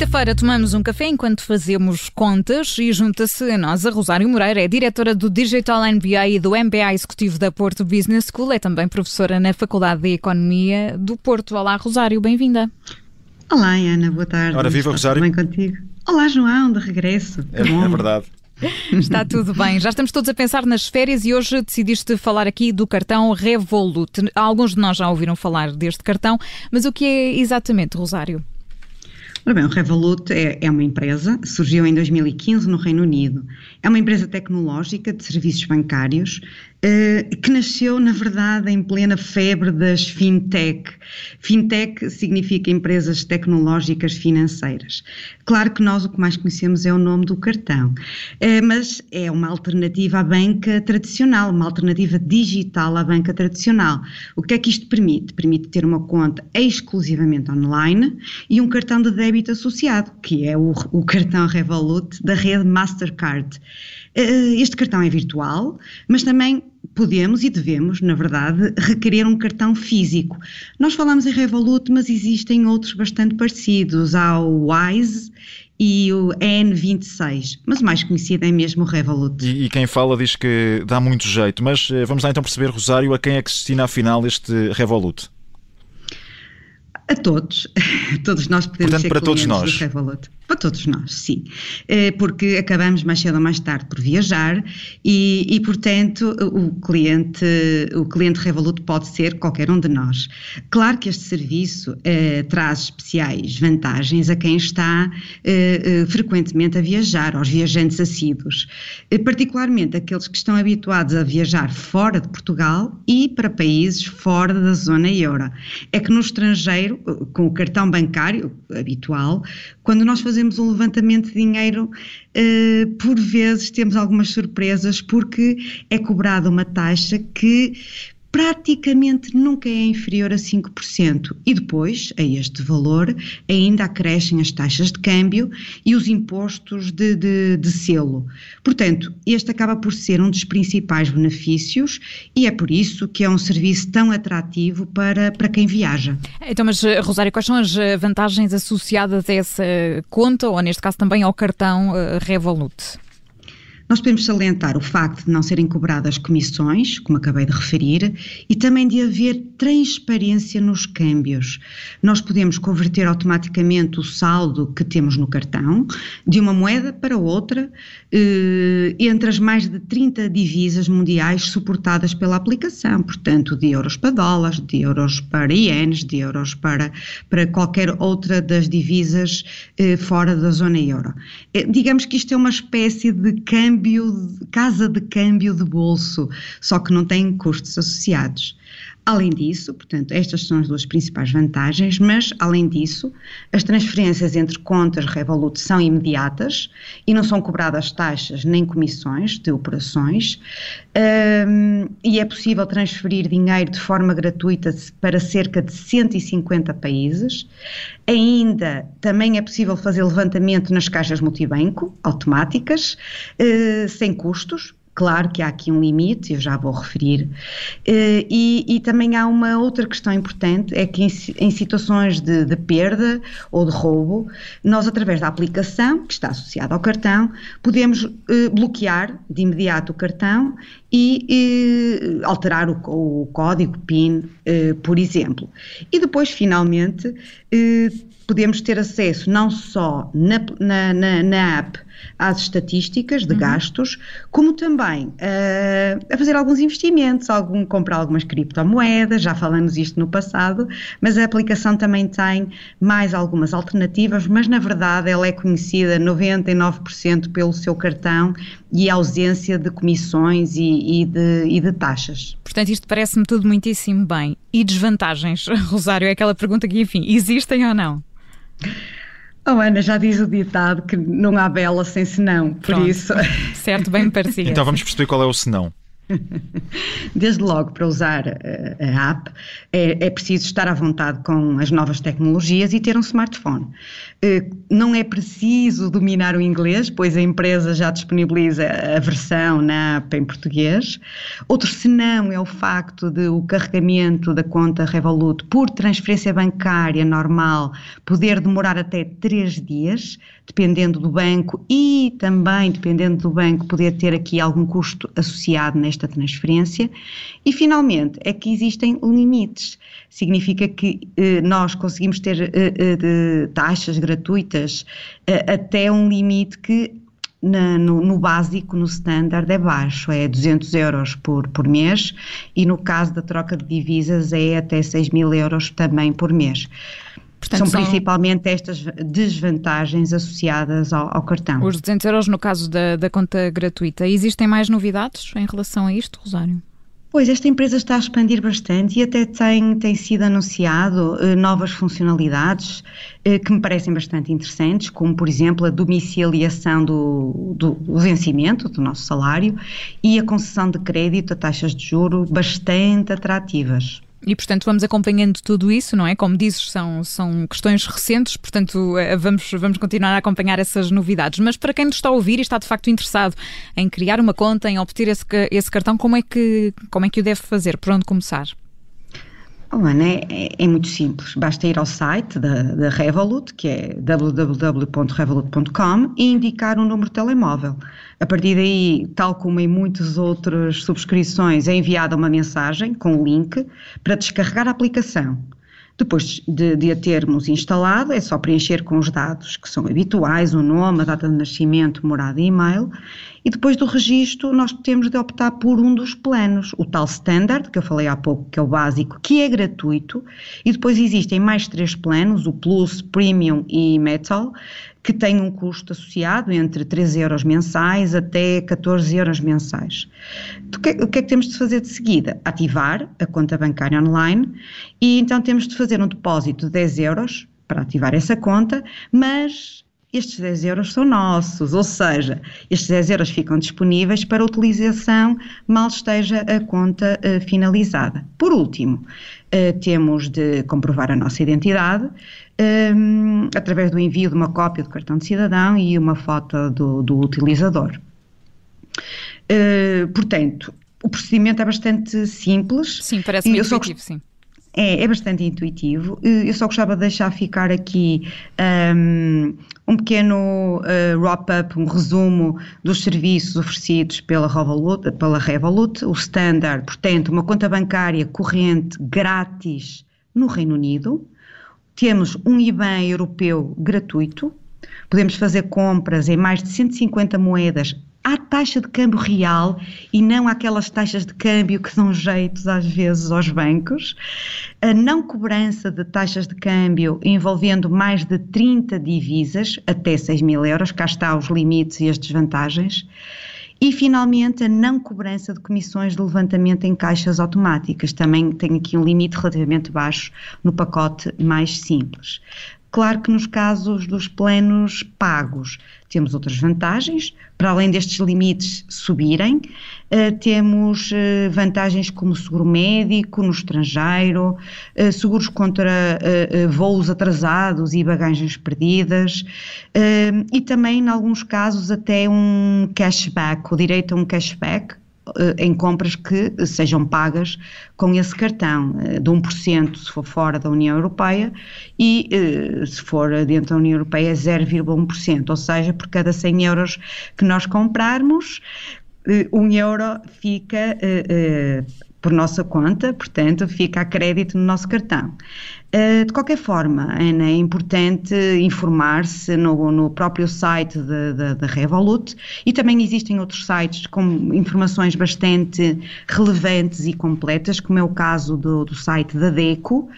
Quinta-feira tomamos um café enquanto fazemos contas e junta-se a nós a Rosário Moreira, é diretora do Digital MBA e do MBA Executivo da Porto Business School, é também professora na Faculdade de Economia do Porto. Olá, Rosário, bem-vinda. Olá, Ana, boa tarde. Ora, viva, Está Rosário. Tudo bem contigo? Olá, João, de regresso. É, Bom. é verdade. Está tudo bem. Já estamos todos a pensar nas férias e hoje decidiste falar aqui do cartão Revolut. Alguns de nós já ouviram falar deste cartão, mas o que é exatamente, Rosário? Ora bem, o Revolut é, é uma empresa, surgiu em 2015 no Reino Unido. É uma empresa tecnológica de serviços bancários eh, que nasceu, na verdade, em plena febre das fintech. Fintech significa empresas tecnológicas financeiras. Claro que nós o que mais conhecemos é o nome do cartão, eh, mas é uma alternativa à banca tradicional, uma alternativa digital à banca tradicional. O que é que isto permite? Permite ter uma conta exclusivamente online e um cartão de débito associado, que é o, o cartão Revolut da rede Mastercard. Eh, Este cartão é virtual, mas também podemos e devemos, na verdade, requerer um cartão físico. Nós falamos em Revolut, mas existem outros bastante parecidos. Há o Wise e o N26, mas o mais conhecido é mesmo o Revolut. E, e quem fala diz que dá muito jeito, mas eh, vamos lá então perceber, Rosário, a quem é que se destina afinal este Revolut? A todos, todos nós podemos Portanto, ser para todos nós. do Revolut. Para todos nós, sim. Eh, Porque acabamos mais cedo ou mais tarde por viajar e, e, portanto, o cliente, o cliente Revolut pode ser qualquer um de nós. Claro que este serviço eh, traz especiais vantagens a quem está eh, eh, frequentemente a viajar, aos viajantes assíduos, Eh, particularmente aqueles que estão habituados a viajar fora de Portugal e para países fora da zona euro. É que no estrangeiro, com o cartão bancário habitual, quando nós fazemos um levantamento de dinheiro, eh, por vezes temos algumas surpresas porque é cobrada uma taxa que praticamente nunca é inferior a 5%. E depois, a este valor, ainda acrescem as taxas de câmbio e os impostos de, de, de selo. Portanto, este acaba por ser um dos principais benefícios e é por isso que é um serviço tão atrativo para, para quem viaja. Então, mas eh, Rosário, quais são as eh, vantagens associadas a essa conta, ou neste caso também ao cartão eh, Revolut? Nós podemos salientar o facto de não serem cobradas comissões, como acabei de referir, e também de haver transparência nos câmbios. Nós podemos converter automaticamente o saldo que temos no cartão de uma moeda para outra eh, entre as mais de 30 divisas mundiais suportadas pela aplicação, portanto, de euros para dólares, de euros para ienes, de euros para, para qualquer outra das divisas eh, fora da zona euro. Eh, digamos que isto é uma espécie de câmbio câmbio, casa de câmbio de bolso, só que não tem custos associados. Além disso, portanto, estas são as duas principais vantagens, mas, além disso, as transferências entre contas Revolut são imediatas e não são cobradas taxas nem comissões de operações, um, e é possível transferir dinheiro de forma gratuita para cerca de 150 países. Ainda também é possível fazer levantamento nas caixas multibanco automáticas, uh, sem custos, Claro que há aqui um limite, eu já vou referir, uh, e, e, também há uma outra questão importante, é que em, em situações de, de, perda ou de roubo, nós através da aplicação, que está associada ao cartão, podemos uh, bloquear de imediato o cartão e uh, alterar o, o, código PIN, por exemplo. E depois, finalmente, podemos ter acesso não só na, na, na, na app às estatísticas de uhum. gastos, como também uh, a fazer alguns investimentos, algum, comprar algumas criptomoedas, já falamos isto no passado, mas a aplicação também tem mais algumas alternativas, mas na verdade ela é conhecida 99% pelo seu cartão e a ausência de comissões e, e, de, e de taxas. Portanto, isto parece-me tudo muitíssimo bem. E desvantagens, Rosário, é aquela pergunta que, enfim, existem ou não? Oh, Ana, já diz o ditado que não há bela sem senão, por Pronto. isso. Certo, bem me parecia. Então vamos perceber qual é o senão. Desde logo, para usar a app, é, é, preciso estar à vontade com as novas tecnologias e ter um smartphone. Não é preciso dominar o inglês, pois a empresa já disponibiliza a versão na app em português. Outro senão é o facto de o carregamento da conta Revolut por transferência bancária normal poder demorar até três dias, dependendo do banco e também dependendo do banco poder ter aqui algum custo associado nesta transferência. E finalmente é que existem limites. Significa que eh, nós conseguimos ter eh, eh, taxas gratuitas eh, até um limite que na, no, no, básico, no standard, é baixo, é 200 euros por, por mês e no caso da troca de divisas é até 6 mil euros também por mês. Portanto, são, principalmente estas desvantagens associadas ao, ao, cartão. Os 200 euros no caso da, da conta gratuita. Existem mais novidades em relação a isto, Rosário? Pois, esta empresa está a expandir bastante e até tem, tem sido anunciado eh, novas funcionalidades eh, que me parecem bastante interessantes, como, por exemplo, a domiciliação do, do, do, vencimento do nosso salário e a concessão de crédito a taxas de juro bastante atrativas. E, portanto, vamos acompanhando tudo isso, não é? Como dizes, são, são questões recentes, portanto, eh, vamos, vamos continuar a acompanhar essas novidades. Mas para quem nos está a ouvir e está de facto interessado em criar uma conta, em obter esse, esse cartão, como é, que, como é que o deve fazer? Por onde começar? Oh, Ana, é, é, muito simples. Basta ir ao site da, da Revolut, que é www.revolut.com, e indicar um número de telemóvel. A partir daí, tal como em muitas outras subscrições, é enviada uma mensagem com o link para descarregar a aplicação. Depois de, de, a termos instalado, é só preencher com os dados que são habituais, o nome, a data de nascimento, morada e e-mail. E depois do registro, nós temos de optar por um dos planos, o tal standard, que eu falei há pouco, que é o básico, que é gratuito. E depois existem mais três planos, o Plus, Premium e Metal, que têm um custo associado entre 13 euros mensais até 14 euros mensais. O que, o que é que temos de fazer de seguida? Ativar a conta bancária online e então temos de fazer um depósito de 10 euros para ativar essa conta, mas estes 10 euros são nossos, ou seja, estes 10 euros ficam disponíveis para utilização mal esteja a conta uh, finalizada. Por último, uh, temos de comprovar a nossa identidade um, através do envio de uma cópia do cartão de cidadão e uma foto do, do utilizador. Uh, portanto, o procedimento é bastante simples. Sim, parece-me intuitivo, sim. É, é bastante intuitivo. Eu só gostava de deixar ficar aqui um, um pequeno uh, wrap-up, um resumo dos serviços oferecidos pela Revolut, pela Revolut. O Standard, portanto, uma conta bancária corrente grátis no Reino Unido. Temos um IBAN europeu gratuito. Podemos fazer compras em mais de 150 moedas à taxa de câmbio real e não aquelas taxas de câmbio que dão jeitos às vezes aos bancos, a não cobrança de taxas de câmbio envolvendo mais de 30 divisas, até 6 mil euros, cá está os limites e as desvantagens, e finalmente a não cobrança de comissões de levantamento em caixas automáticas, também tem aqui um limite relativamente baixo no pacote mais simples. Claro que nos casos dos planos pagos temos outras vantagens, para além destes limites subirem, uh, temos uh, vantagens como seguro médico no estrangeiro, uh, seguros contra voos atrasados e bagagens perdidas, e também, em alguns casos, até um cashback, o direito a um cashback, eh, em compras que sejam pagas com esse cartão, eh, de 1% se for fora da União Europeia e eh, se for dentro da União Europeia 0,1%, ou seja, por cada 100 euros que nós comprarmos, 1 euro fica por nossa conta, portanto, fica a crédito no nosso cartão. Uh, de qualquer forma, Ana, é importante informar-se no, no, próprio site da Revolut e também existem outros sites com informações bastante relevantes e completas, como é o caso do, do site da DECO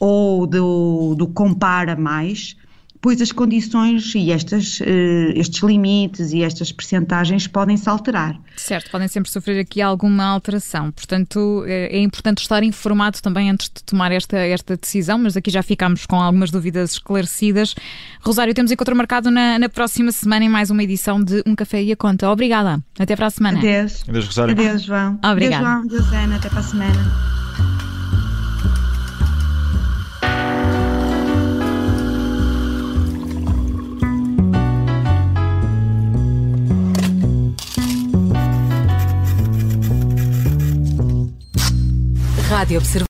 ou do, do Compara Mais, pois as condições e estas, eh, estes limites e estas percentagens podem se alterar. Certo, podem sempre sofrer aqui alguma alteração. Portanto, é, é importante estar informado também antes de tomar esta, esta decisão, mas aqui já ficámos com algumas dúvidas esclarecidas. Rosário, temos encontro marcado na, na próxima semana em mais uma edição de Um Café e a Conta. Obrigada. Até para a semana. Adeus. Adeus, Rosário. Adeus, João. Obrigada. Adeus, João. Adeus, Ana. Até para a semana. Rádio Observador.